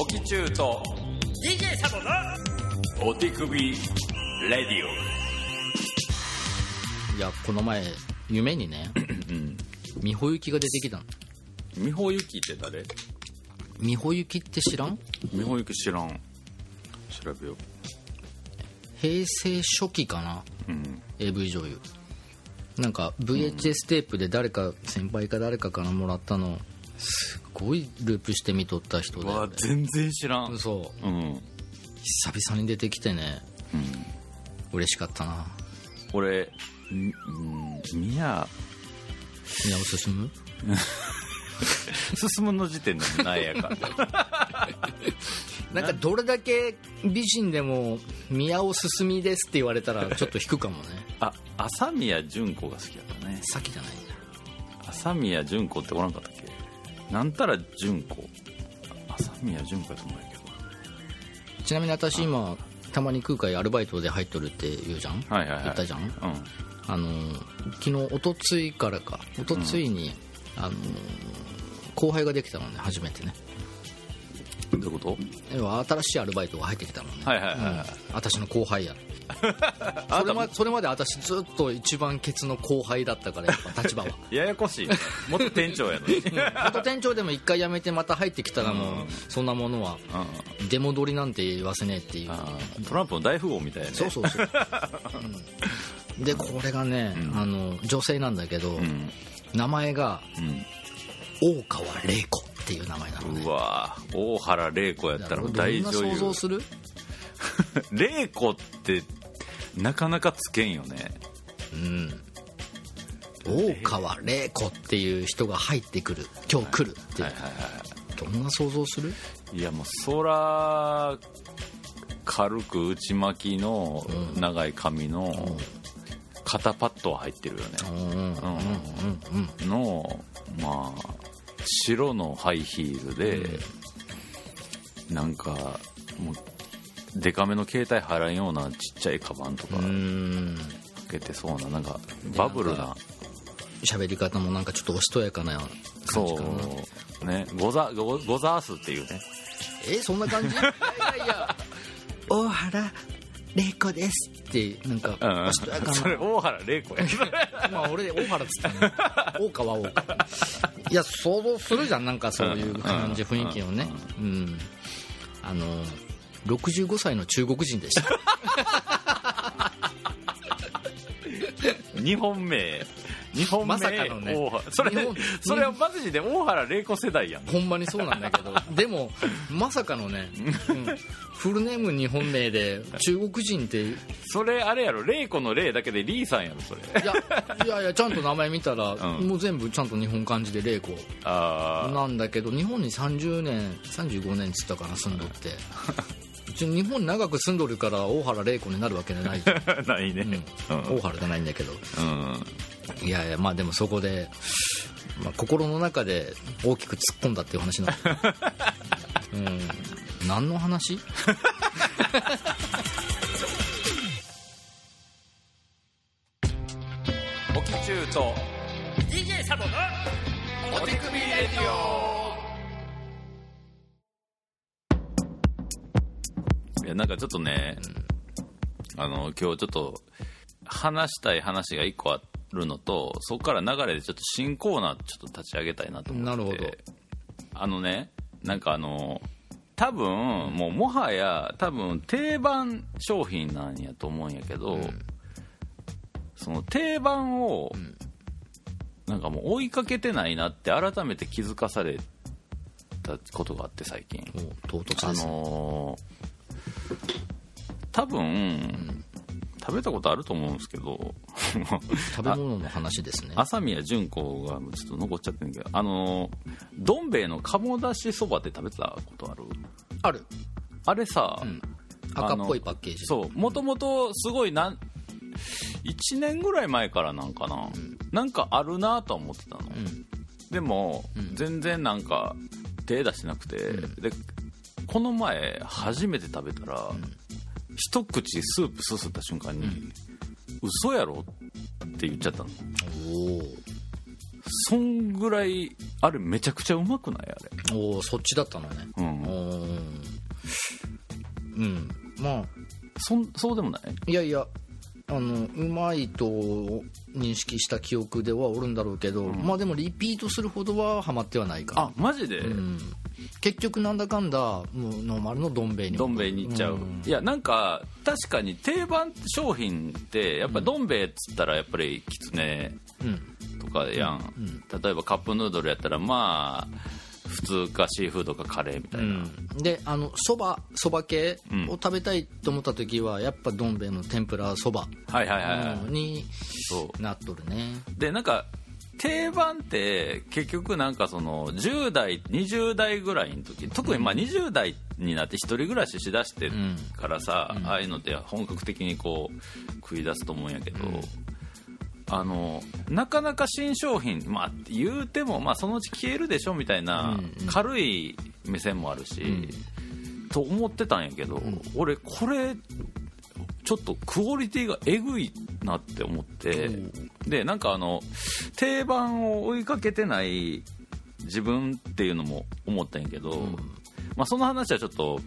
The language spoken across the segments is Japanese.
オキチューと DJ サボのお手首レディいやこの前夢にねオうん。美穂行きが出てきたの。美穂ゆきって誰？美穂行きって知らん？美穂ゆき知らん。調べよ平成初期かな？ううん AV 女優。なんか VHS テープで誰か先輩か誰かからもらったの。すごいループして見とった人で全然知らん。嘘。うん。うん久々に出てきてね。嬉しかったな。俺んうん宮宮尾進む？進むの時点で何やかなんかどれだけ美人でも宮尾進みですって言われたらちょっと引くかもね。あ朝宮純子が好きやったね。さっきじゃないんだ。朝宮純子っておらんかったっけ？なんたら純子。朝宮純子やと思うんやけど。ちなみに私今たまに空海アルバイトで入っとるって言うじゃん、はいはいはい。言ったじゃん？うん。あの昨日おとついからか。おとついに、あの後輩ができたのね初めてねどういうこと？要は新しいアルバイトが入ってきたのね、はいはいはいはい。うん。私の後輩や。あそれまそれまで私ずっと一番ケツの後輩だったからやっぱ立場は。ややこしいね。元店長やのに。元店長でも一回辞めてまた入ってきたらもう、うん。そんなものはうん。出戻りなんて言わせねえっていう。トランプの大富豪みたいなね。そうそうそう、うん。でこれがね、うん。あの女性なんだけど、うん。名前がう大川玲子っていう名前なのうわ大原玲子やったら大どんな女優想像する？玲子ってなかなかつけんよね。うん。大川玲子っていう人が入ってくる。今日来るって、はい。はい。はどんな想像する？いいやもう空軽く内巻きの長い髪の肩パッドは入ってるよね。うん。うん。うん。うん。うん。のまあ白のハイヒールで、なんかもうデカめの携帯入らんようなちっちゃいカバンとかうかん。けてそうななんかバブルな。喋り方もなんかちょっとおしとやかな感じかな。そうね。ゴザゴゴザースっていうね。えそんな感じ？いやいや。大原玲子です。ってなんかうん。おしとやかそれな大原玲子や。まあ俺で大原っつったね大川大川。いや想像するじゃんなんかそういう感じうん雰囲気をね。うんあの65歳の中国人でした。日本名日本名まさかのね。それそれはマジで大原玲子世代やん。ほんまにそうなんだけど。でもまさかのね、うん。フルネーム日本名で中国人って。いそれあれやろ玲子の玲だけでリーさんやろそれ。やいやいやちゃんと名前見たら、うん。もう全部ちゃんと日本漢字で玲子。あなんだけど日本に30年35年っつったかな住んどって 日本に長く住んどるから大原玲子になるわけじゃない。じ ゃないね。うん。大原じゃないんだけど。うん。いやいやまあでもそこで、まあ、心の中で大きく突っ込んだっていう話なんだ うん。何の話？オキチューと DJ サボのお手首レディオいやなんかちょっとね、あの今日ちょっと話したい話が一個あるのとそこから流れでちょっと新コーナーちょっと立ち上げたいなと思ってなるほど。あのねなんかあの多分もうもはや多分定番商品なんやと思うんやけど、その定番を、なんかもう追いかけてないなって改めて気づかされたことがあって最近。唐突あですね、のー多分、食べたことあると思うんですけど。食べ物の話ですね。朝宮純子がちょっと残っちゃってるけど。あのーどん兵衛の鴨だしそばって食べたことある？ある。あれさ、ん。赤っぽいパッケージ。そう。もともとすごいなん1年ぐらい前からなんかな、なんかあるなとは思ってたの、ん。でも、ん。全然なんか手出してなくて、でこの前初めて食べたら、一口スープすすった瞬間に、嘘やろって言っちゃったの。おおそんぐらいあれめちゃくちゃうまくない？あれ。おおそっちだったのね。うん。うん。まあ。そんそうでもない？いやいやあのうまいと認識した記憶ではおるんだろうけど、まあでもリピートするほどはハマってはないかあマジで、うん、結局なんだかんだもうノーマルのどん兵衛にどん兵衛に行っちゃう、ん。いやなんか確かに定番商品ってやっぱどん兵衛っつったらやっぱりきつねうん。とかやん、うん。例えばカップヌードルやったらまあ普通かシーフードかカレーみたいな、うん。であのそばそば系うん。を食べたいと思った時はやっぱどん兵衛の天ぷらそばになっとるね。でなんか定番って結局なんかその10代20代ぐらいの時特にまあ20代になって一人暮らししだしてからさ、ああいうのって本格的にこう食い出すと思うんやけど、あのなかなか新商品、まあ、言うても、まあ、そのうち消えるでしょみたいなうんうん。軽い目線もあるし、と思ってたんやけど、俺これちょっとクオリティがえぐいなって思って、でなんかあの定番を追いかけてない自分っていうのも思ったんやけど、まあ、その話はちょっと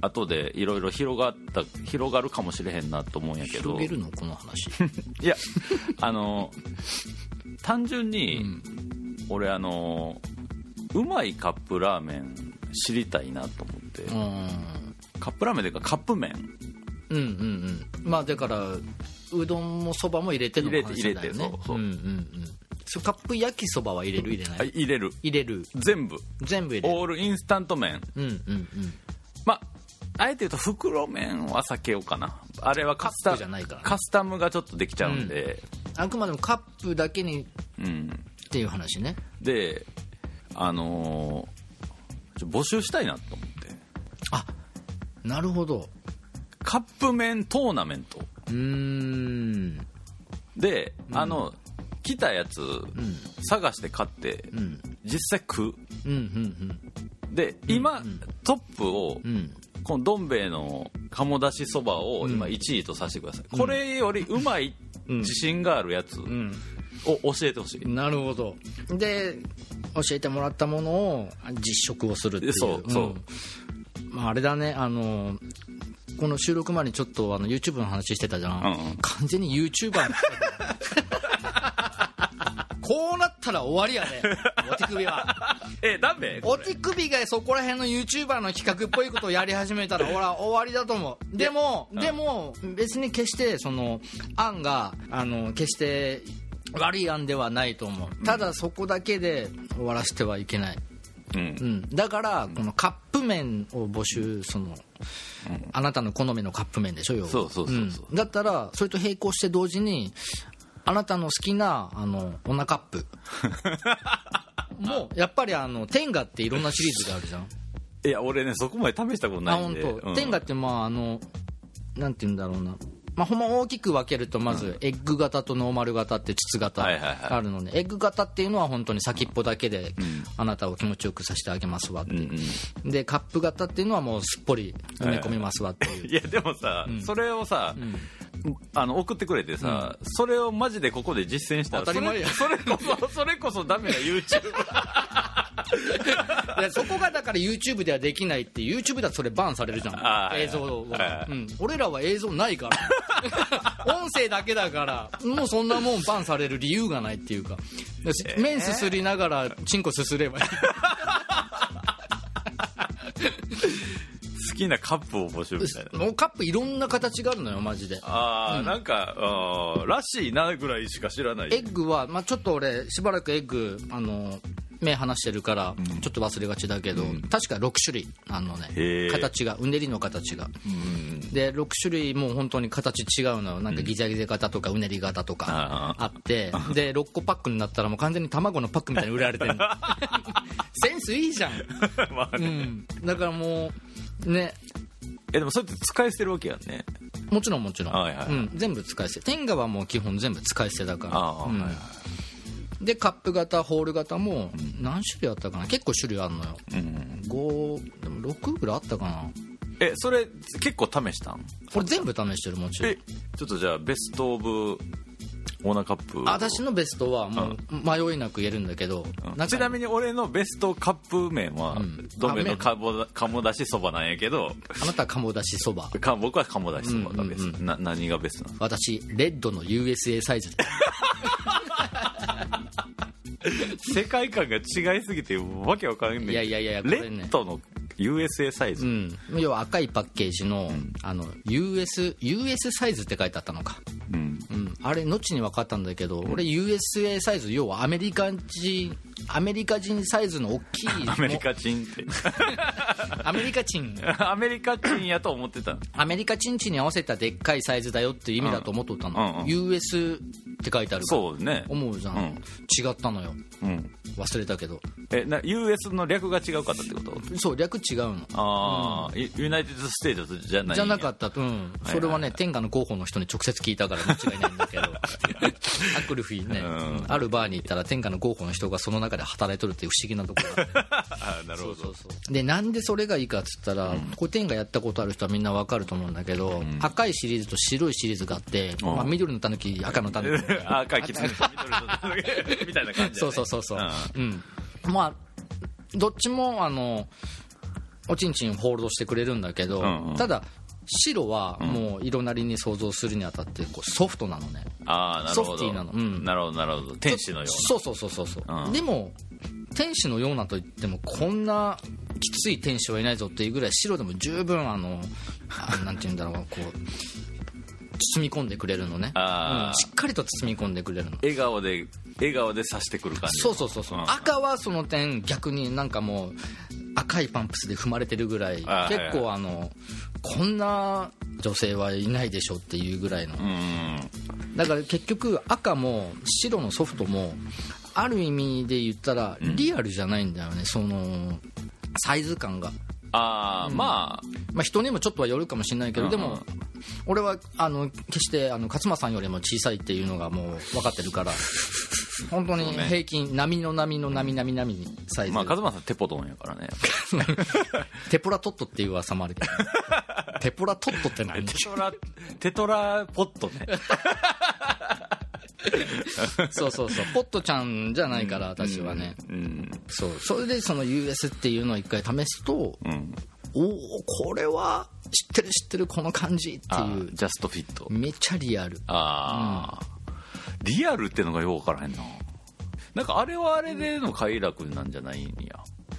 後でいろいろ広がった広がるかもしれへんなと思うんやけど。広げるのこの話。いやあの単純に、俺あのうまいカップラーメン知りたいなと思って、うん。カップラーメンというかカップ麺うんうんうん。まあだからうどんもそばも入れての話だよね。入れて入れてそうそう。うんうんうん。そうカップ焼きそばは入れる入れなあい入れる。入れる。全部。全部入れる。オールインスタント麺。うんうんうん。まああえて言うと袋麺は避けようかな。あれはカスタカップじゃないからね。カスタムがちょっとできちゃうんで、あくまでもカップだけにっうんていう話ね。であのーちょ募集したいなと思って。あなるほどカップ麺トーナメント。うーん。で、あの来たやつうん。探して買ってうん。実際食う。うんうんで今、トップを、うん。うんこのどん兵衛の鴨だしそばを今1位とさせてください、これよりうまい自信があるやつうん。を教えてほしい、なるほど。で教えてもらったものを実食をするっていう。そうそうん。まあ、あれだねあのこの収録前にちょっとあの YouTube の話してたじゃん、うんうん。完全に YouTuber こうなったら終わりやねお手首は。えダメお手首がそこら辺の YouTuber の企画っぽいことをやり始めたらほら終わりだと思う。でもうん。でも別に決してその案があの決して悪い案ではないと思う。ただそこだけで終わらせてはいけない、うん。うん、だからこのカップ麺を募集その、あなたの好みのカップ麺でしょ要は。そうそうそうそう。ん。だったらそれと並行して同時にあなたの好きなあのオナカップ。もうやっぱりあの天下っていろんなシリーズがあるじゃん。いや俺ねそこまで試したことあないん本で当、うん。天下ってまああのなんて言うんだろうなまあ、ほんま大きく分けるとまずエッグ型とノーマル型って筒型あるのでエッグ型っていうのは本当に先っぽだけであなたを気持ちよくさせてあげますわってでカップ型っていうのはもうすっぽり埋め込みますわっていう。いやでもさ、それをさ、あの送ってくれてさ、それをマジでここで実践したら当たり前や。それそれこそ それこそダメな YouTube いやそこがだから YouTube ではできないって YouTube だとそれバンされるじゃん。映像はいはは、うん、俺らは映像ないから。音声だけだからもうそんなもんバンされる理由がないっていうか。で麺すすりながらチンコすすればいい 好きなカップを募集みたいな。もうカップいろんな形があるのよマジで。ああ、なんかあーらしいなぐらいしか知らない。エッグは、まあ、ちょっと俺しばらくエッグあの目離してるからちょっと忘れがちだけど、確か6種類あのね形がうねりの形が、で6種類もう本当に形違うのよ。なんかギザギザ型とかうねり型とかああってで6個パックになったらもう完全に卵のパックみたいに売られてる センスいいじゃん、まあね。うん、だからもうね。えでもそれって使い捨てるわけやんね。もちろんもちろん、はいはいはい。うん、全部使い捨て。天下はもう基本全部使い捨てだから。うん。はいはいでカップ型ホール型も何種類あったかな？結構種類あるのよ。うん5でも6ぐらいあったかな？えそれ結構試したん？これ全部試してるもちろん。えちょっとじゃあベストオブオーナーカップ私のベストはもう迷いなく言えるんだけど、ちなみに俺のベストカップ麺は、ん。どんのあ鴨鴨だしそばなんやけど。あなたは鴨だしそば。か僕は鴨だしそばがベスト、うんうん。な何がベストなの？私レッドの USA サイズ。世界観が違いすぎてわけわからんねんいやいやいやこレッドの USA サイズ、うん、要は赤いパッケージの,、あの US, US サイズって書いてあったのか、うん。うん、あれ後に分かったんだけど、俺 USA サイズ要はアメリカ人アメリカ人サイズの大きい アメリカチンって。アメリカ人。アメリカチンやと思ってたアメリカチンチに合わせたでっかいサイズだよっていう意味だと思っとったの、うんうんうん。US って書いてあるから。そうね。思うじゃん、うん。違ったのよ。うん。忘れたけど。えな US の略が違うかったってこと？そう略違うの。ああ、ユ United State じゃないじゃなかった。と、うん、それはね、天下の候補の人に直接聞いたから間違いないんだけど、アクルフィね、うん。あるバーに行ったら天下の候補の人がその中で働いとるっていう不思議なところがあって あなるほど。でなんでそれがいいかっつったら、これ天下やったことある人はみんなわかると思うんだけど、赤いシリーズと白いシリーズがあって、うん。まあ、緑のたぬき赤のたぬきあ赤いキみたいな感じそうそうそうそう、ん。うん。まあどっちもあのおちんちんホールドしてくれるんだけど、ただ白はもう色なりに想像するにあたってこうソフトなのね。ああなるほど。ソフティーなの。うん。なるほどなるほど。天使のよそうそうそうそうそう、うん。でも天使のようなと言ってもこんなきつい天使はいないぞっていうぐらい白でも十分あのあなんて言うんだろうこう包み込んでくれるのね、うん。しっかりと包み込んでくれるの。笑顔で笑顔で刺してくる感じそうそうそうそう、ん。赤はその点逆になんかもう赤いパンプスで踏まれてるぐらい。結構あのこんな女性はいないでしょっていうぐらいの。うん。だから結局赤も白のソフトもある意味で言ったらリアルじゃないんだよね、そのサイズ感が、ああ、ままあ、人にもちょっとはよるかもしれないけど、うん。でも俺はあの決してあの勝間さんよりも小さいっていうのがもう分かってるから本当に平均波の波の波波波にサイあズ、まあカズマさんテポドンやからね。テポラトットっていう噂もあるけど。テポラトットって何？テトラテトラポットね そうそうそう。ポットちゃんじゃないから私はね、うん。そう。それでその US っていうのを一回試すとうん。おおこれは知ってる知ってるこの感じってあいう。ジャストフィット。めっちゃリアル。ああ、リアルってのがよく分からへんななんかあれはあれでの快楽なんじゃないんや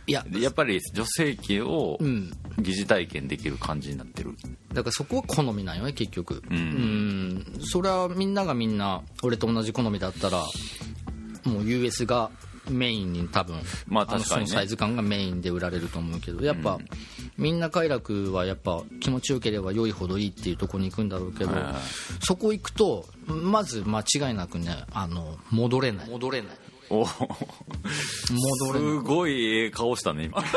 いややっぱり女性器をうん。疑似体験できる感じになってる。だからそこは好みなんよね結局。うん。うん。それはみんながみんな俺と同じ好みだったらもう US がメインに多分まあ確かにね。のそのサイズ感がメインで売られると思うけどやっぱ、みんな快楽はやっぱ気持ちよければ良いほどいいっていうところに行くんだろうけど、そこ行くとまず間違いなくねあの戻れない。戻れないお戻れない。すごいええ顔したね今。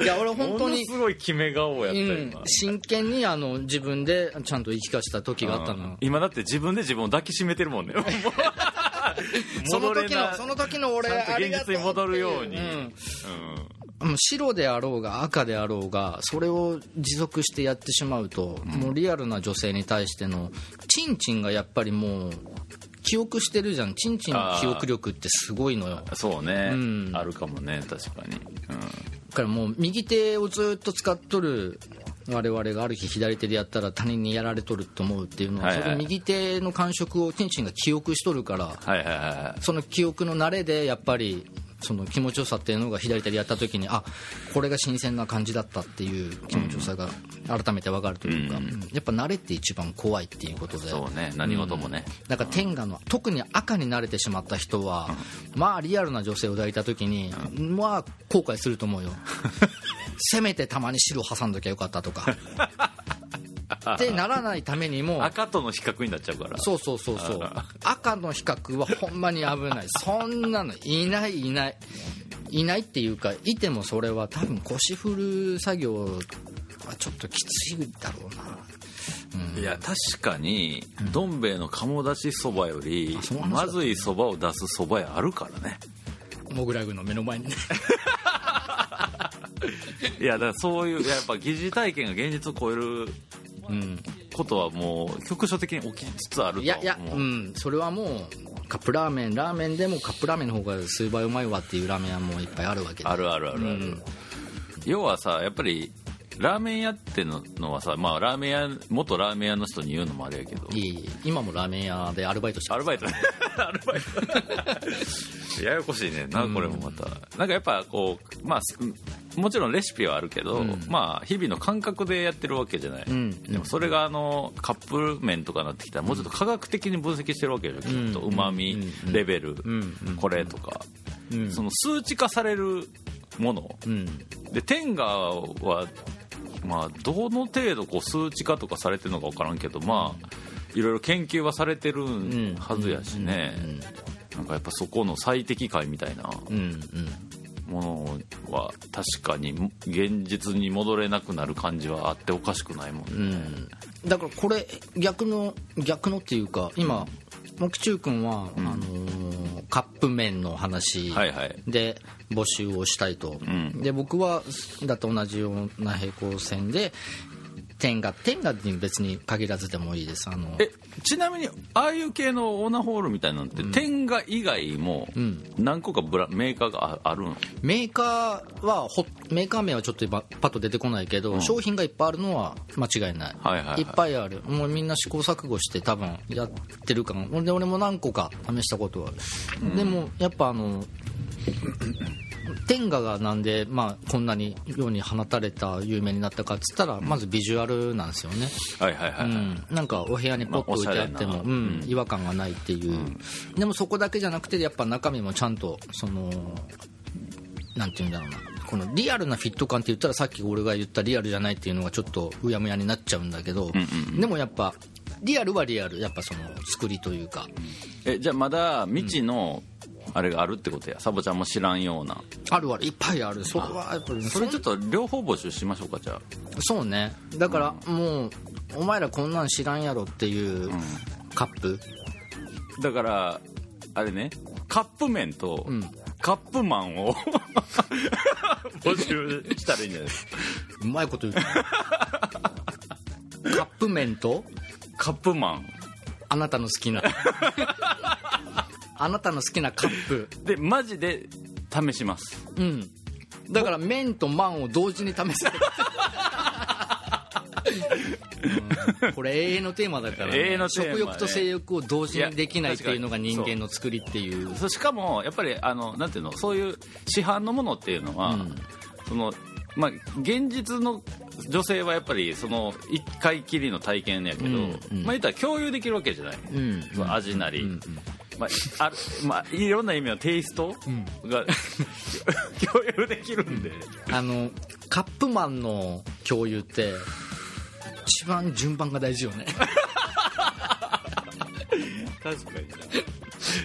いや俺本当にすごい決め顔やったうん今、真剣にあの自分でちゃんと言い聞かせた時があったの、今だって自分で自分を抱きしめてるもんね。その時のその時の俺現実に戻るように、うん。うん。白であろうが赤であろうがそれを持続してやってしまうと、もうリアルな女性に対してのチンチンがやっぱりもう記憶してるじゃん。チンチンの記憶力ってすごいのよ。だそうね、うん。あるかもね確かに、うん。からもう右手をずっと使っとる我々がある日左手でやったら他人にやられとると思うっていうのは、それ右手の感触をチンチンが記憶しとるからその記憶の慣れでやっぱりその気持ちよさっていうのが左手でやった時にあこれが新鮮な感じだったっていう気持ちよさが改めて分かるというか、うん。うん。やっぱ慣れって一番怖いっていうことで。いそうね何事もね、だから天下の特に赤に慣れてしまった人は、まあリアルな女性を抱いた時に、まあ後悔すると思うよ。せめてたまに白挟んどきゃよかったとか ってならないためにも赤との比較になっちゃうから。そうそうそうそう。あ 赤の比較はほんまに危ない。そんなのいないいない。いないっていうかいてもそれは多分腰振る作業はちょっときついだろうな、いや確かにどん兵衛の鴨だしそばよりまずいそばを出すそば屋あるからね。モグラグの目の前にね。いやだからそういうやっぱ疑似体験が現実を超えるうん。こことはもう局所的に起きつつあるといやいや思う。うん。それはもうカップラーメンラーメンでもカップラーメンの方が数倍うまいわっていうラーメン屋もいっぱいあるわけで。あるあるあるある、うん。要はさやっぱりラーメン屋ってののはさ、まあ、ラーメン屋元ラーメン屋の人に言うのもあれやけど。いいいい今もラーメン屋でアルバイトしてアルバイト。ね アルバイト。ややこしいね。んなこれもまた、なんかやっぱこうまあすもちろんレシピはあるけど、うん。まあ日々の感覚でやってるわけじゃない、うん。でもそれがあのカップ麺とかなってきたらもうちょっと科学的に分析してるわけでしょ、きっと。うん。うまみうん。レベル、ん。うん。これとか、うん。その数値化されるものうん。で天下はまあどの程度こう数値化とかされてるのか分からんけどまあいろいろ研究はされてるうんはずやしね、なんかやっぱそこの最適解みたいなものは確かに現実に戻れなくなる感じはあっておかしくないもんね、うん。だからこれ逆の逆のっていうか今木中君は、あのーカップ麺の話はいはい。で募集をしたいと、ん。で僕はだと同じような平行線で天下天下に別に限らずでもいいです。あのえちなみにああいう系のオーナーホールみたいなのって、天下以外もん。何個かブラメーカーがああるのメーカーはほメーカー名はちょっと今パッと出てこないけど、商品がいっぱいあるのは間違いない、はいはいはい。っぱいある。もうみんな試行錯誤して多分やってるかもで俺も何個か試したことは。ある、でもやっぱあの天下がなんで、まあ、こんなに世に放たれた有名になったかっつったらまずビジュアルなんですよね、はいはいはい、はい。うん、なんかお部屋にポッと置いてあっても、まあうん、違和感がないっていう、でもそこだけじゃなくてやっぱ中身もちゃんとそのなんていうんだろうな。このリアルなフィット感って言ったらさっき俺が言ったリアルじゃないっていうのがちょっとうやむやになっちゃうんだけど、でもやっぱリアルはリアル。やっぱその作りというか。えじゃあまだ未知のあれがあるってことや。サボちゃんも知らんような。あるある。いっぱいある。それはやっぱりそれちょっと両方募集しましょうかじゃあ。そうね。だからもうお前らこんなん知らんやろっていうカップ、だからあれねカップ麺とん。カップマンを 募集したらいいんじゃない？ですかうまいこと言う。カップ麺と？カップマン。あなたの好きな あなたの好きなカップ。でマジで試します。うん。だから麺とマンを同時に試せる、うん。これ永遠のテーマだから、ね、食欲と性欲を同時にできないっていうのが人間の作りっていう。そうしかもやっぱりあのなんていうの？そういう市販のものっていうのは、うん。そのまあ現実の女性はやっぱりその一回きりの体験やけど、うんうん。まあ言ったら共有できるわけじゃない、うん。その味なり、うんまあある まあ、いろんな意味のテイストが、共有できるんで、あのカップマンの共有って一番順番が大事よね。確かに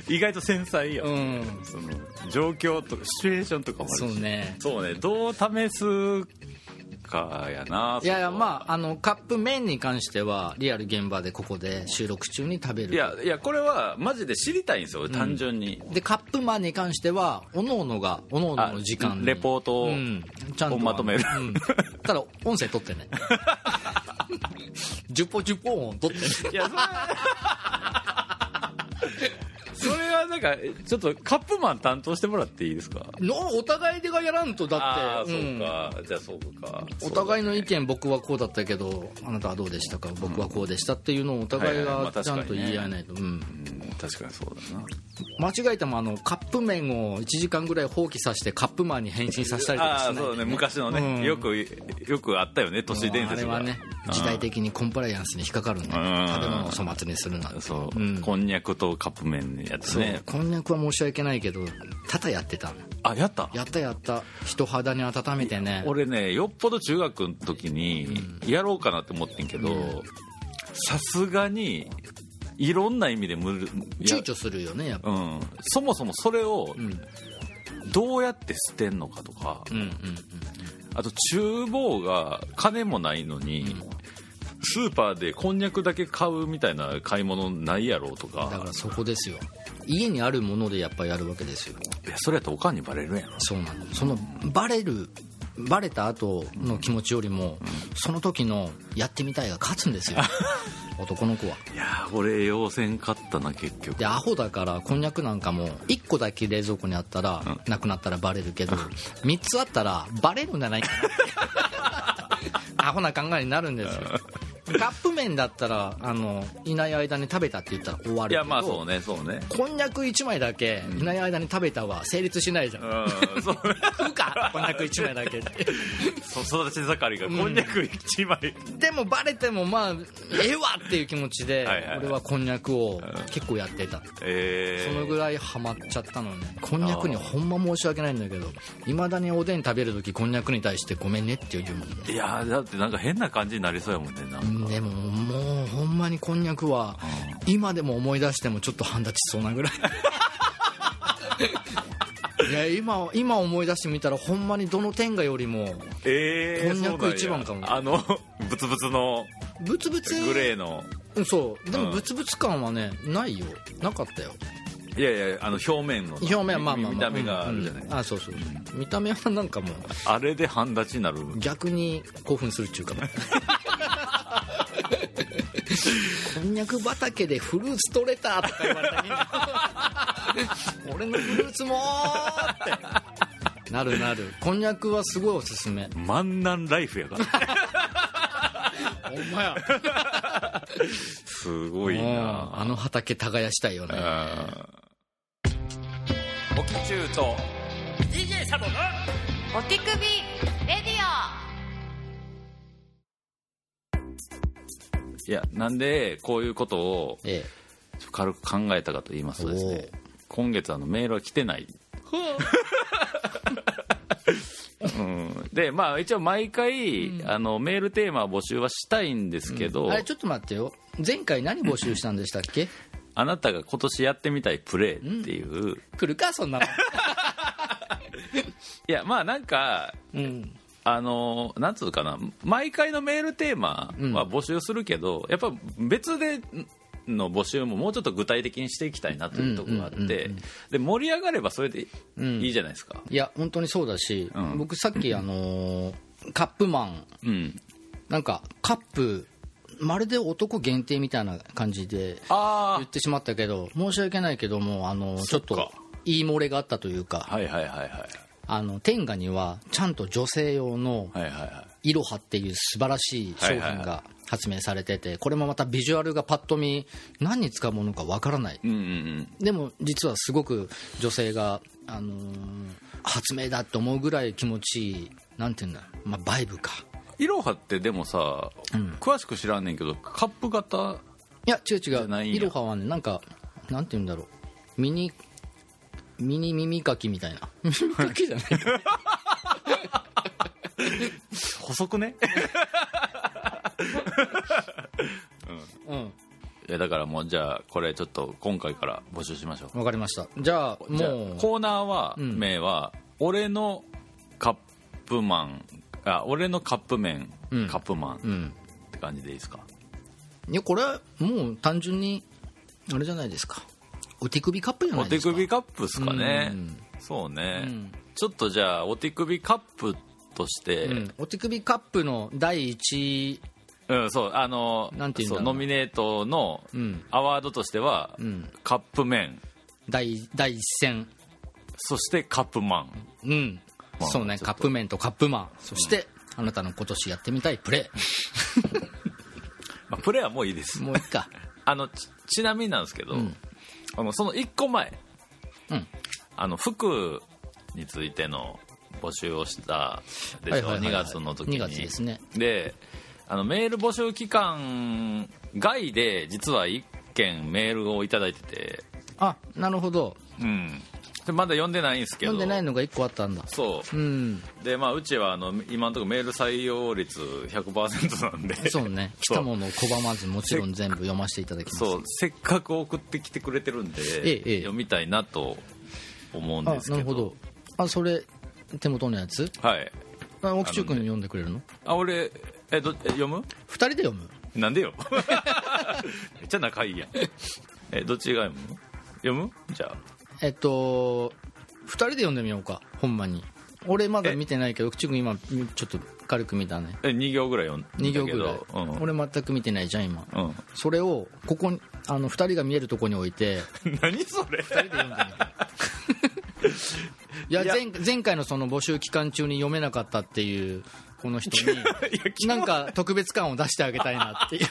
意外と繊細や、うん。その状況とかシチュエーションとかもあるし。そうね。そうね。どう試すかやないやいやまああのカップ麺に関してはリアル現場でここで収録中に食べる。いやいやこれはマジで知りたいんですよ単純に、でカップマンに関してはおのおのがおのおのの時間。にレポートをうん、ちゃんと。まとめる。うん。ただ音声取ってね。10歩10歩音取ってね。いやそれそれはなんかちょっとカップマン担当してもらっていいですか？のお互いでがやらんとだああってそうか、じゃあそうか。お互いの意見見僕はこうだったけどあなたはどうでしたか？僕はこうでしたっていうのをお互いはいはい。まがちゃんと言い合えないと、うん。確かにそうだな。間違えてもあのカップ麺を1時間ぐらい放棄させてカップマンに変身させたりとかしないでああそうだね。昔のね、うん。よくよくあったよね都市伝説が。あれはね時代的にコンプライアンスに引っかかるんでうん。食べ物を粗末にするなんて。そう、うん。こんにゃくとカップ麺のやつそうね。こんにゃくは申し訳ないけどただやってたの。あやった？やったやった。人肌に温めてね。俺ねよっぽど中学の時にやろうかなって思ってんけどさすがにいろんな意味で無理や躊躇するよねやっぱ。うん、そもそもそれをうん。どうやって捨てんのかとか、うんうんあと厨房が金もないのに、スーパーでこんにゃくだけ買うみたいな買い物ないやろうとか。だからそこですよ家にあるものでやっぱやるわけですよ。いやそれやったらおかんにバレるやん。そうなのそのバレるバレた後の気持ちよりも、その時のやってみたいが勝つんですよ。男の子は。いやー俺要線買ったな結局。でアホだからこんにゃくなんかも1個だけ冷蔵庫にあったら、うん。なくなったらバレるけど3つあったらバレるんじゃないかな。アホな考えになるんですよカップ麺だったらあのいない間に食べたって言ったら終わるいやまあそうねそうね。こんにゃく1枚だけいない間に食べたは成立しないじゃん、うんそうね。食うかこんにゃく1枚だけそ育ち盛りがこんにゃく一枚、でもバレてもまあええわっていう気持ちで俺はこんにゃくを結構やってた。えー、そのぐらいハマっちゃったのね。こんにゃくにほんま申し訳ないんだけどいまだにおでん食べる時こんにゃくに対してごめんねって言うもんね。いやーだってなんか変な感じになりそうやもんねなんかでももうほんまにこんにゃくは今でも思い出してもちょっと半立ちそうなぐらい。いや今今思い出してみたらほんまにどの天下よりもえー、こんにゃく一番かも。あのブツブツのブツブツ？グレーの。うんそう。でうん。もブツブツ感はねないよ。なかったよ。いやいやあの表面の表面はまあまあ、まあ、見た目があるじゃない、うん。うんあそうそう。見た目はなんかもうあれで半立ちになる。逆に興奮するっちゅうか こんにゃく畑でフルーツ取れたとか言われたらみんな俺のフルーツもーって。なるなる。こんにゃくはすごいおすすめ。万南ライフやから。ほんまや。すごいな。あの畑耕したいよね。おきちゅうと。DJ サボのお手首レディいやなんでこういうことをえ軽く考えたかと言いますとですねお今月あのメールは来てない、う。ん、でまあ一応毎回、あのメールテーマを募集はしたいんですけど、えあれちょっと待ってよ。前回何募集したんでしたっけ？あなたが今年やってみたいプレーっていう、来るかそんなの いやまあなんかうんあのなんつうかな毎回のメールテーマは募集するけど、やっぱ別での募集ももうちょっと具体的にしていきたいなというところがあって、うんうんうんうんで盛り上がればそれでうん。いいじゃないですか、いや本当にそうだし、うん。僕さっきあのーカップマン。うん、なんかカップまるで男限定みたいな感じであ言ってしまったけど申し訳ないけどもあのちょっとそっか言い漏れがあったというか。あはいはいはいはいあの天下にはちゃんと女性用のはいはいはい。イロハっていう素晴らしい商品はいはいはが発明されててこれもまたビジュアルがパッと見何に使うものかわからない。うんうんうん。でも実はすごく女性が、あのー発明だって思うぐらい気持ちいいなんていうんだ、まあ、バイブか。イロハってでもさ、うん。詳しく知らんねんけどカップ型いや違う違ゃないうんや。イロハはねなんかなんて言うんだろう。ミニミニ耳かきみたいな。耳かきじゃない。細くね？うん。いやだからもうじゃあこれちょっと今回から募集しましょう。わかりました。じゃあじゃあもう。コーナーは、うん。名は「俺のカップマン」あ「俺のカップ麺、うん。カップマン」うん。って感じでいいですか？いやこれはもう単純にあれじゃないですかお手首カップじゃなおいですか。手首カップですかね、うん。そうね、うん。ちょっとじゃあお手首カップとして、うん。お手首カップの第一うん、そうあのなんて言うそうノミネートのうん。アワードとしては、うん。カップ麺。第第一戦。そしてカップマン。うん。まあそうねカップ麺とカップマン。そして、あなたの今年やってみたいプレ。まあ、プレーはもういいです。ーもういっか。あのちちなみになんですけど、うんあのその1個前。うん。あの服についての募集をしたでしょ、はいはいはいはい。2月の時に。2月ですね。であのメール募集期間外で実は1件メールをいただいてて。あなるほど。うん。でまだ読んでないんですけど。読んでないのが1個あったんだ。そう。うん。でまあうちはあの今のところメール採用率100%なんで。そうね。来たものを拒まずもちろん全部読ませていただきます。そう。せっかく送ってきてくれてるんで、ええええ。読みたいなと思うんあですけど。なるほど。あそれ手元のやつ？はい。あ奥中君読んでくれるの？あ俺えどえ読む？2人で読む？なんでよ。めっちゃ仲いいやん。えどっちが読む？読む？じゃあえっと2人で読んでみようかほんまに。俺まだ見てないけど口君今ちょっと軽く見たね。え2行ぐらい読ん2行ぐらい。ど、うん。俺全く見てないじゃん今。うん、それをここにあの2人が見えるとこに置いて。何それ？2人で読んでみるいやいや。前前回のその募集期間中に読めなかったっていうこの人に なんか特別感を出してあげたいなっていう。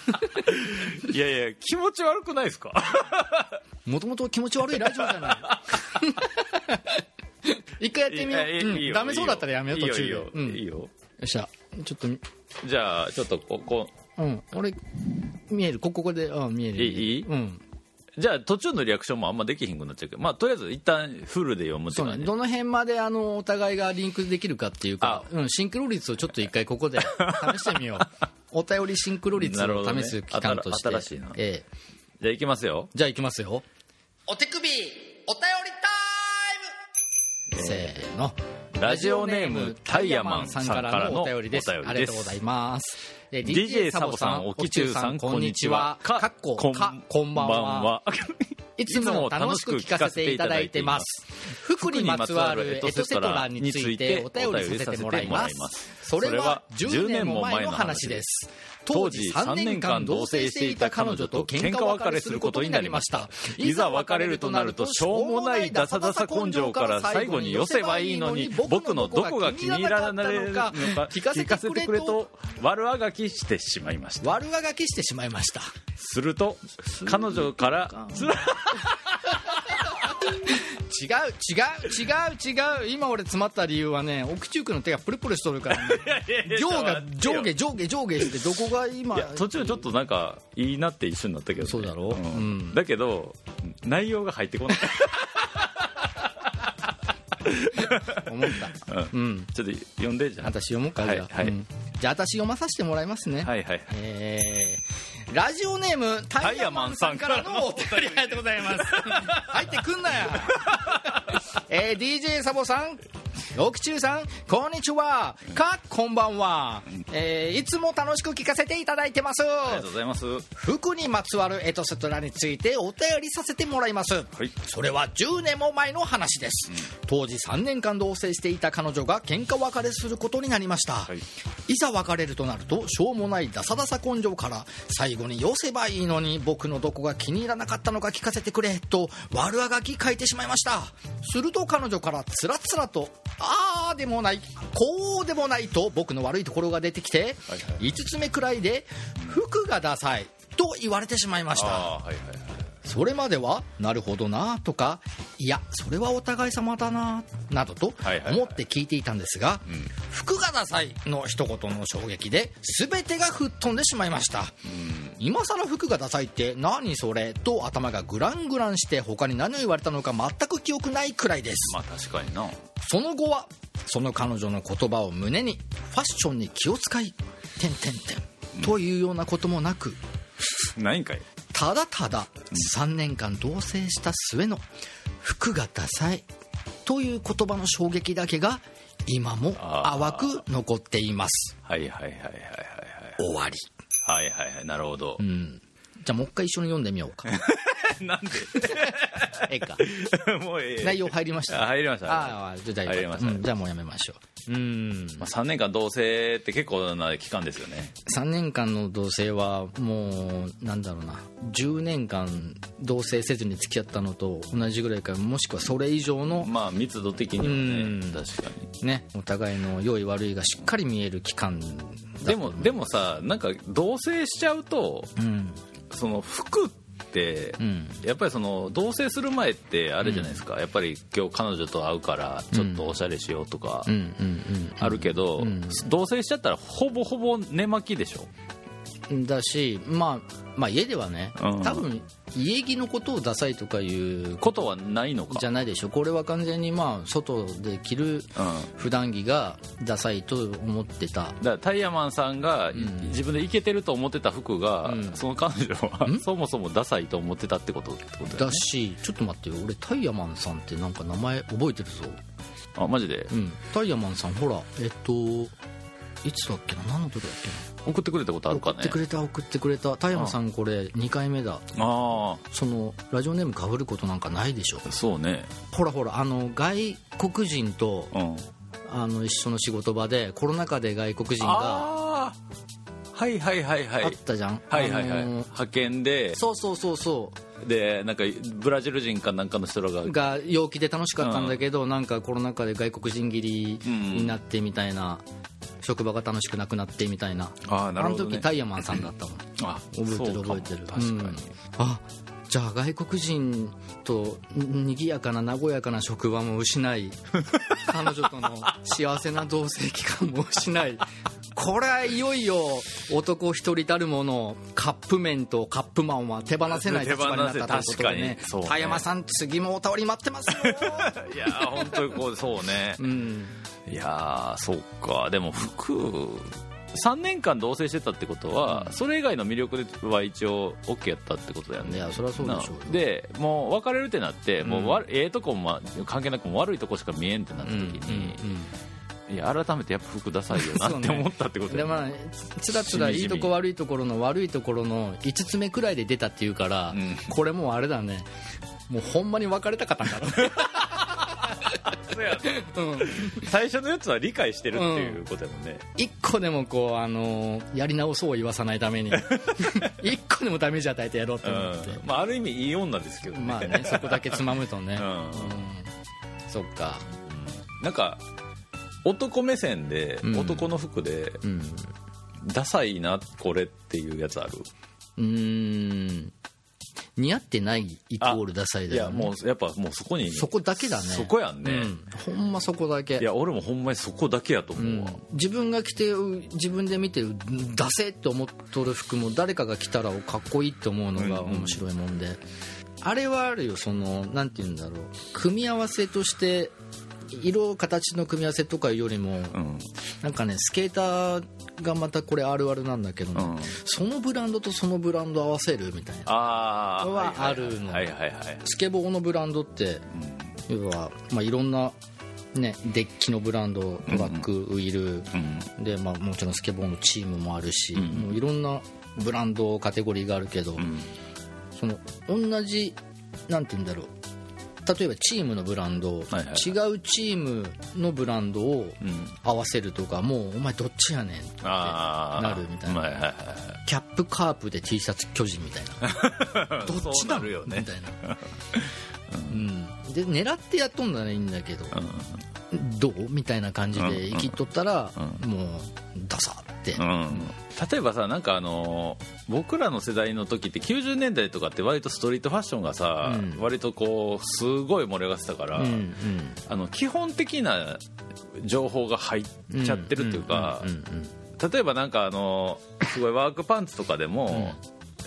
いやいや気持ち悪くないですか？もともと気持ち悪いラジオじゃない。一回やってみよう。うん。ダメそうだったらやめよういい途中で。よ。うん。いいよ。いいよよっしゃ。ちょっとじゃあちょっとここ。うん。俺見える。ここであ見える。いい？いい？うんじゃあ途中のリアクションもあんまできひんくなっちゃうけどまあとりあえず一旦フルで読むってそう感じね。どの辺まであのお互いがリンクできるかっていうか、うん、シンクロ率をちょっと一回ここで 試してみよう。お便りシンクロ率をなるほどね。試す期間として、新しいな。ええ。じゃあいきますよ。じゃあいきますよ。お手首お便りタイム、せーの。ラジオネームタイヤマンさんからのお便りです。お便りです。ありがとうございます。え DJ サボさんおきちゅうさんこんにちは。かっこかこんばんは。いつも楽しく聞かせていただいてます。服にまつわるエトセトラについてお便りさせてもらいますそれは10年も前の話です。当時3年間同棲していた彼女と喧嘩別れすることになりました。いざ別れるとなるとしょうもないダサダサ根性から最後に寄せばいいのに僕のどこが気に入られるのか聞かせてくれと悪あがきしてしまいました。悪あがきしてしまいました。すると彼女から つら 違う違う違う違う。今俺詰まった理由はね奥中君の手がプルプルしとるから、ね、上が上下上下上下してどこが今途中ちょっとなんかいいなって一瞬なったけどね、そうだろ？ん。うん。だけど内容が入ってこない、思った。うん。うん。ちょっと読んでじゃあ。私読もうかじゃあ、はいはい。うん。じゃあ私読まさせてもらいますね、はいはい。えーラジオネームタイヤマンさんからのお便りありがとうございます。入ってくんなやえー DJ サボさん奥中さんこんにちは。かこんばんは、えーいつも楽しく聞かせていただいてます。ありがとうございます。服にまつわるエトセトラについてお便りさせてもらいます、はい。それは10年も前の話です、当時3年間同棲していた彼女が喧嘩別れすることになりました、はい。いざ別れるとなるとしょうもないダサダサ根性から最後に寄せばいいのに僕のどこが気に入らなかったのか聞かせてくれと悪あがき書いてしまいました。すると彼女からつらつらとああでもないこうでもないと僕の悪いところが出てきてはいはい。5つ目くらいで服がダサいと言われてしまいました。ああはいはいはいそれまではなるほどなとかいやそれはお互い様だななどと思って聞いていたんですが、ん。服がダサいの一言の衝撃で全てが吹っ飛んでしまいました、今更服がダサいって何それと頭がグラングランして他に何を言われたのか全く記憶ないくらいです。まあ確かにな。その後はその彼女の言葉を胸にファッションに気を使い「てんてんてん」というようなこともなくないんかいただただ3年間同棲した末の服がダサいという言葉の衝撃だけが今も淡く残っています。はいはいはいはいはい終わり。はいはいはいはい。なるほど。うん。じゃあもう一回一緒に読んでみようか なんええか。で もうええ。内容入りました。あ入りました。ああじゃあ大丈夫入りました。うんじゃあもうやめましょう。うん。まあ、3年間同棲って結構な期間ですよね。3年間の同棲はもうなんだろうな。10年間同棲せずに付き合ったのと同じぐらいかもしくはそれ以上のまあ密度的にはうん。ね確かに。ね。お互いの良い悪いがしっかり見える期間でもでもさなんか同棲しちゃうとうん。その服って、うんやっぱりその同棲する前ってあれじゃないですか、やっぱり今日彼女と会うからちょっとおしゃれしようとかあるけど、うん。同棲しちゃったらほぼほぼ寝巻きでしょ。うんだし、まあ、まあ家ではね、うん。多分家着のことをダサいとかいうことはないのか。じゃないでしょ。これは完全にまあ外で着るうん。普段着がダサいと思ってた。だからタイヤマンさんが、自分でイケてると思ってた服が、うん。その彼女はそもそもダサいと思ってたってことってことだよだねしちょっと待ってよ。俺タイヤマンさんってなんか名前覚えてるぞ。あマジで？うん。タイヤマンさんほらえっといつだっけな？何の時だっけな？送ってくれたことあるかね。送ってくれた送ってくれた。タイヤマンさんこれ2回目だ。あそのラジオネームかぶることなんかないでしょ。あそうね。ほらほらあの外国人とうん。あの一緒の仕事場でコロナ禍で外国人がああ。はいはいはいはい。あったじゃん、はいはいはい、あの派遣で。そうそうそうそでなんかブラジル人かなんかの人らが。うが陽気で楽しかったんだけど、なんかコロナ禍で外国人切りになってみたいな、職場が楽しくなくなってみたいな。あーなるほど、ね、の時タイヤマンさんだったもん。あ覚えてる覚えてる。確かに、うん。あじゃあ外国人とににぎやかな和やかな職場も失い彼女との幸せな同棲期間も失いこれはいよいよ男一人たるものカップ麺とカップマンは手放せない立場になったということでね。ね。田山さん次もおたわり待ってますよ。いやー本当にこうそうね。うん。いやーそっか。でも服3年間同棲してたってことは、それ以外の魅力は一応 OK やったってことだよね。いやそりゃそうでしょうでもう別れるってなって、もうええとこもま関係なくも悪いとこしか見えんってなった時に、いや改めてやっぱ服ダサいよなって思ったってことだよでまあつらつらいいとこ悪いところの悪いところの5つ目くらいで出たっていうから、うん。これもうあれだね。もうほんまに別れたかったんだろ。うねうん。最初のやつは理解してるっていうことやもんね、一個でもこう、あのーやり直そうを言わさないために。一個でもダメージ与えてやろうと思って、うん。まあ、ある意味いい女ですけどね,、まあねそこだけつまむとね、うん。うん。そっか。なんか男目線で、うん。男の服でうん。ダサいなこれっていうやつある？うーん。似合ってないイコールダサいいだよね。やもうやっぱもうそこにそこだけだね。そこやんね、うん、ほんまそこだけ。いや俺もほんまにそこだけやとうん思うわ、自分が着てる自分で見てるダセって思っとる服も誰かが着たらかっこいいって思うのがうんうん。面白いもんで、あれはあるよそのなんて言うんだろう。組み合わせとして色形の組み合わせとかよりも、うんなんかねスケーターがまたこれあるあるなんだけどね、うん。そのブランドとそのブランド合わせるみたいな。ああはあるのはいはいはいスケボーのブランドって要は、まあ、いろんな、ね、デッキのブランドトラック、ウィルうん。で、まあ、もちろんスケボーのチームもあるし、うん。もういろんなブランドカテゴリーがあるけど、うんその同じなんて言うんだろう。例えばチームのブランド、はいはい。違うチームのブランドをうん。合わせるとかもうお前どっちやねんってなるみたいな。はいはいはいキャップカープで T シャツ巨人みたいな。どっちなるよね。みたいな、うん、で狙ってやっとんならいいんだけど、どう？みたいな感じで生きとったら、うもうダサうん、うん。例えばさなんかあのー僕らの世代の時って90年代とかって割とストリートファッションがさ、うん。割とこうすごい盛り上がってたから、うんうん。あの基本的な情報が入っちゃってるっていうか、んんん例えばなんかあのすごいワークパンツとかでも、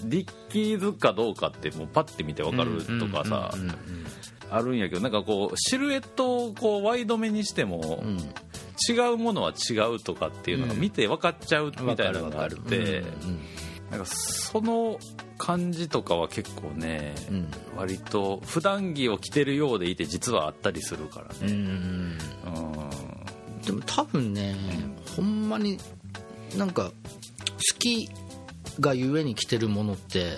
リッキーズかどうかってもうパッて見て分かるとかさ、うんうんあるんやけどなんかこうシルエットをこうワイドめにしても、うんうん違うものは違うとかっていうのが見て分かっちゃうみたいなのがあって、るなんかその感じとかは結構ね、割と普段着を着てるようでいて実はあったりするからね、うんでも多分ね、ほんまになんか好きがゆえに着てるものって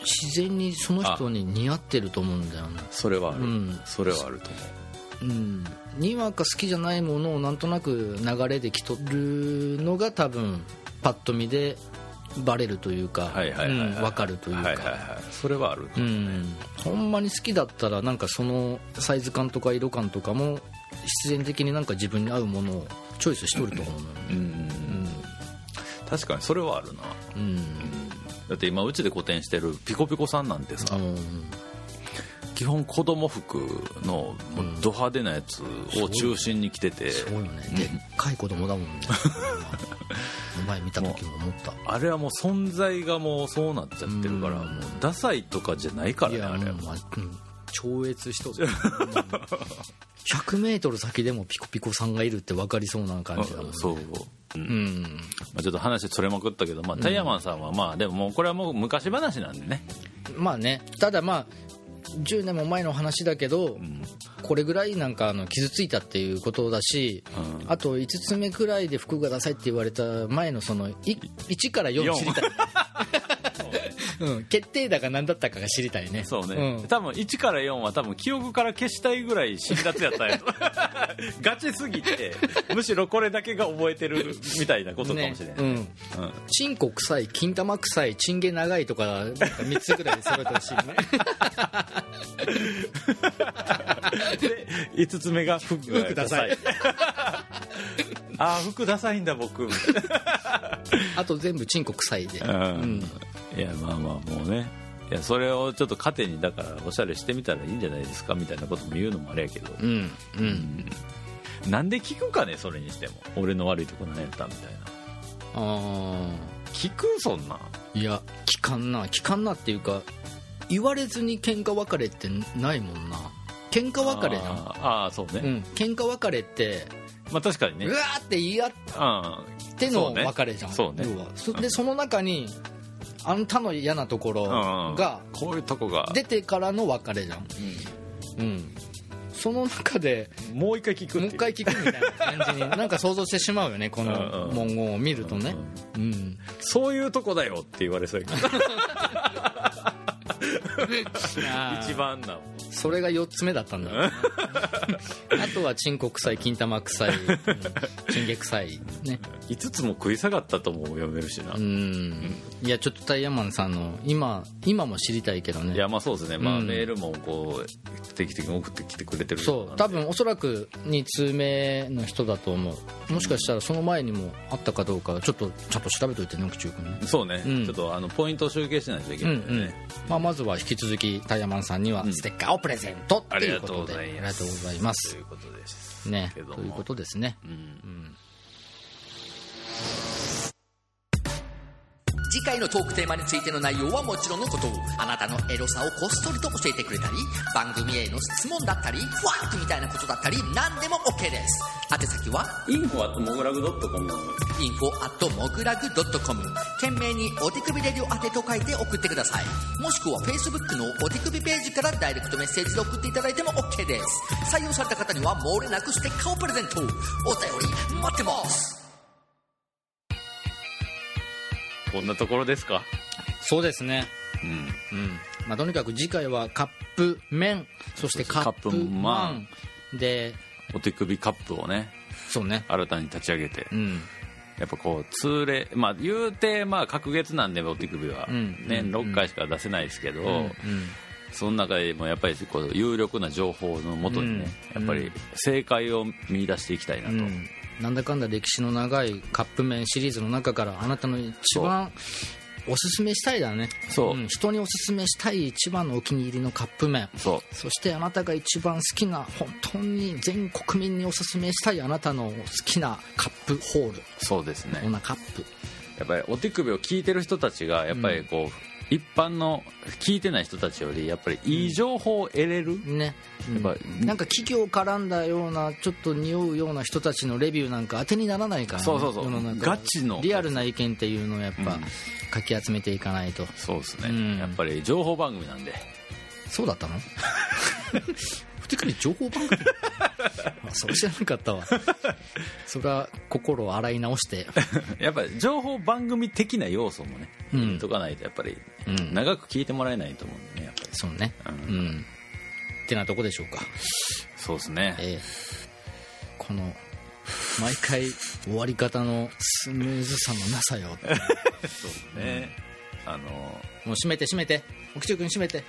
自然にその人に似合ってると思うんだよね。それはある、うん。それはあると思うんにわか好きじゃないものをなんとなく流れで着とるのが多分パッと見でバレるというか分かるというか、はいはいはい、それはあるとうん、ほんまに好きだったらなんかそのサイズ感とか色感とかも必然的になんか自分に合うものをチョイスしとると思ううんうん。うん。確かにそれはあるな。うん、だって今うちで個展してるピコピコさんなんてさ、あの基本子供服のド派手なやつを中心に着てて、すごいよね。でっかい子供だもんね。前見た時も思った。あれはもう存在がもうそうなっちゃってるから、うん。もうダサいとかじゃないからねあれはまうん超越しとる。100m 先でもピコピコさんがいるって分かりそうな感じだもんね。そう、うん。うん。まあ、ちょっと話それまくったけど、まあ、タイヤマンさんはまあでももうこれはもう昔話なんでね、まあね。ただまあ10年も前の話だけど、うん。これぐらいなんかあの傷ついたっていうことだし、うん。あと5つ目くらいで服がダサいって言われた前のその1から4知りたい。うん、決定打が何だったかが知りたいね。そうね、ん。多分1から4は多分記憶から消したいぐらい辛辣やったんやとガチすぎてむしろこれだけが覚えてるみたいなことかもしれない、ね。うん。チンコ臭い金玉臭いチンゲ長いとかなんか3つぐらいで揃えてほしいねで5つ目が服が服ダサい。ああ服ダサいんだ僕。みたいあと全部チンコ臭いで、な、うん。うん。いやまあまあもうね。いやそれをちょっと糧にだからおしゃれしてみたらいいんじゃないですかみたいなことも言うのもあれやけど、うんうん。なんで聞くかねそれにしても。俺の悪いとこ何やったみたいな。あ聞くそんな。いや聞かんな。聞かんなっていうか言われずに喧嘩別れってないもんな。喧嘩別れじゃんあーあーそうね、うん。喧嘩別れってまあ確かにね。うわーって言い合っうん。ての別れじゃん。そうね。要は。そでその中にあんたの嫌なところうんがこういうとこが。出てからの別れじゃん。うん。その中でもう一回聞くもう一回聞くみたいな感じに なんか想像してしまうよねこのうんうん。文言を見るとね。うん。そういうとこだよって言われそうやけど 一番なそれが4つ目だったんだ。あとはチンコ臭い金玉臭い うんチンゲ臭いね。5つも食い下がったとも読めるしな、うん。いやちょっとタイヤマンさんの今今も知りたいけどね。いやまあそうですね、まあ、うん。メールもこう定期的に送ってきてくれてる。そう。多分おそらく2通目の人だと思う。もしかしたらその前にもあったかどうかちょっとちゃんと調べといてね口中君ね。そうね、うん。ちょっとあのポイントを集計しないといけうんうんないんでね、まあ、まずは引き続きタイヤマンさんにはステッカーをプレゼントっていうことで。あありがとうございます。ということです。ね。ということですね。うん次回のトークテーマについての内容はもちろんのことあなたのエロさをこっそりと教えてくれたり番組への質問だったりファンクみたいなことだったり何でも OK です。宛先はインフォアットモグラグドットコム info at モグラグ .com 懸命にお手首レディオ宛てと書いて送ってください。もしくは Facebook のお手首ページからダイレクトメッセージで送っていただいても OK です。採用された方には漏れなくステッカーをプレゼントお便り待ってます。こんなところですか？そうですね。うん。うん。まあ、とにかく次回はカップ麺。そしてカップママンンでお手首カップをねそうね。新たに立ち上げて。うん。やっぱこう通例まあ言うてまあ隔月なんでお手首は、うん。年うん。6回しか出せないですけど、うん。その中でもやっぱりこう有力な情報のもとにね、うん。やっぱり正解を見出していきたいなと、うんなんだかんだ歴史の長いカップ麺シリーズの中からあなたの一番おすすめしたいだね。そう。ん。人におすすめしたい一番のお気に入りのカップ麺。そう。そしてあなたが一番好きな本当に全国民におすすめしたいあなたの好きなカップホール。そうですね。こんなカップ？やっぱりお手首を聞いてる人たちがやっぱりこう、一般の聞いてない人たちよりやっぱりいい情報を得れる、ね、うんやっぱなんか企業絡んだようなちょっと匂うような人たちのレビューなんか当てにならないから、ね、そうそうそう。世の中ガチの。リアルな意見っていうのをやっぱ、うんかき集めていかないと。そうですね、うん。やっぱり情報番組なんで。そうだったの？ふてくり情報番組？あそれ知らなかったわ。それは心を洗い直して。やっぱり情報番組的な要素もね、うん。とかないとやっぱりうん。長く聞いてもらえないと思うんでねやっぱり。そうね。ううん。ん、ってなとこでしょうか。そうですね。ええこの毎回終わり方のスムーズさのなさよ。そうですね、あのもう閉めて閉めて。奥中君閉めて。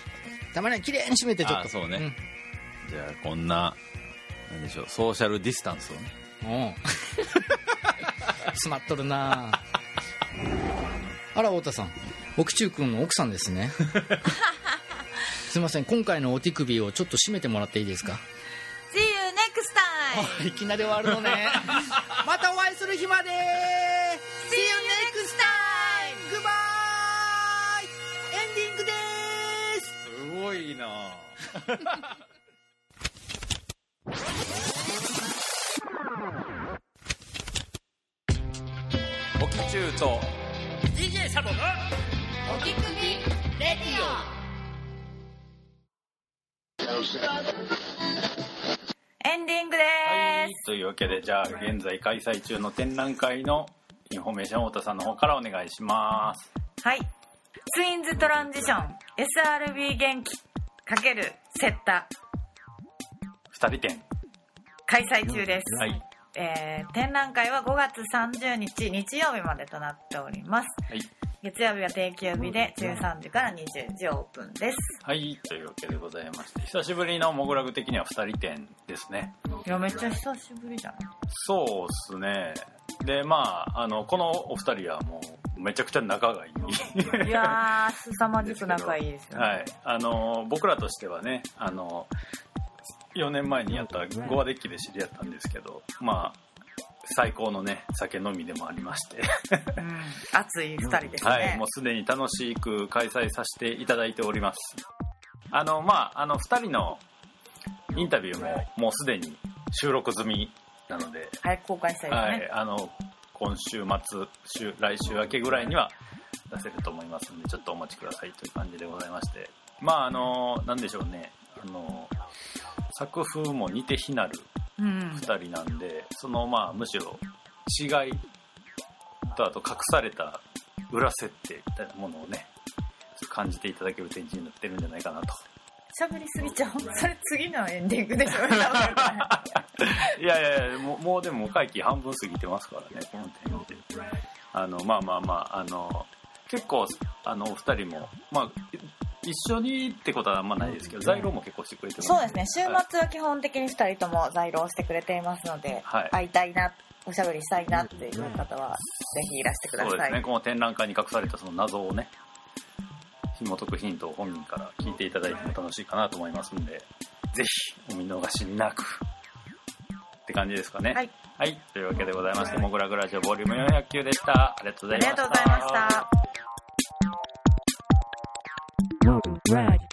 たまには綺麗に閉めてちょっと。あそうねじゃあこんななんでしょうソーシャルディスタンスをね。うん。詰まっとるな。ああら太田さん。奥中君の奥さんですね。すいません。今回のお手首をちょっと締めてもらっていいですか？See you next time! いきなり終わるのね。またお会いする日まで。See you next time! グッバイエンディングです。すごいなチューと DJ サボのお手首レディオ。エンディングではいというわけでじゃあ現在開催中の展覧会のインフォメーション太田さんの方からお願いします。すはい。ツインズトランジション SRB 元気×セッタ2人展。開催中です、はいえー展覧会は5月30日日曜日までとなっております。はい。月曜日は定休日で13時から20時オープンです。はい。というわけでございまして久しぶりのモグラグ的には2人展ですね。いやめっちゃ久しぶりじゃない？そうっすね。でまああのこのお二人はもうめちゃくちゃ仲がいい。いやー凄まじく仲いいですよね、はい、あの僕らとしてはねあの4年前にやったゴアデッキで知り合ったんですけどまあ最高のね酒飲みでもありまして、うん、熱い2人ですね、はい、もうすでに楽しく開催させていただいております。あのまああの2人のインタビューももうすでに収録済みなので、早く公開したいですはね、い、あの今週末週来週明けぐらいには出せると思いますのでちょっとお待ちくださいという感じでございまして。まああのなんでしょうね。あの作風も似て非なるうん。2人なんでそのまあむしろ違いとあと隠された裏設定みたいなものをね感じていただける展示になってるんじゃないかなと。喋りすぎちゃう。それ次のエンディングでしょ。いやいやいやもうもうでも会期半分過ぎてますからねこの点であのまあまあまああの結構あのお二人もまあ一緒にってことはあんまないですけど在庫も結構してくれてます。そうですね。週末は基本的に2人とも在労してくれていますので、はい。会いたいなおしゃべりしたいなっていう方はぜひいらしてください、そうですねこの展覧会に隠されたその謎をね紐解くヒントを本人から聞いていただいても楽しいかなと思いますんでぜひお見逃しなくって感じですかね。はい、はい、というわけでございまして「モグラグラジオボリューム409でした。ありがとうございました。ありがとうございました Rad.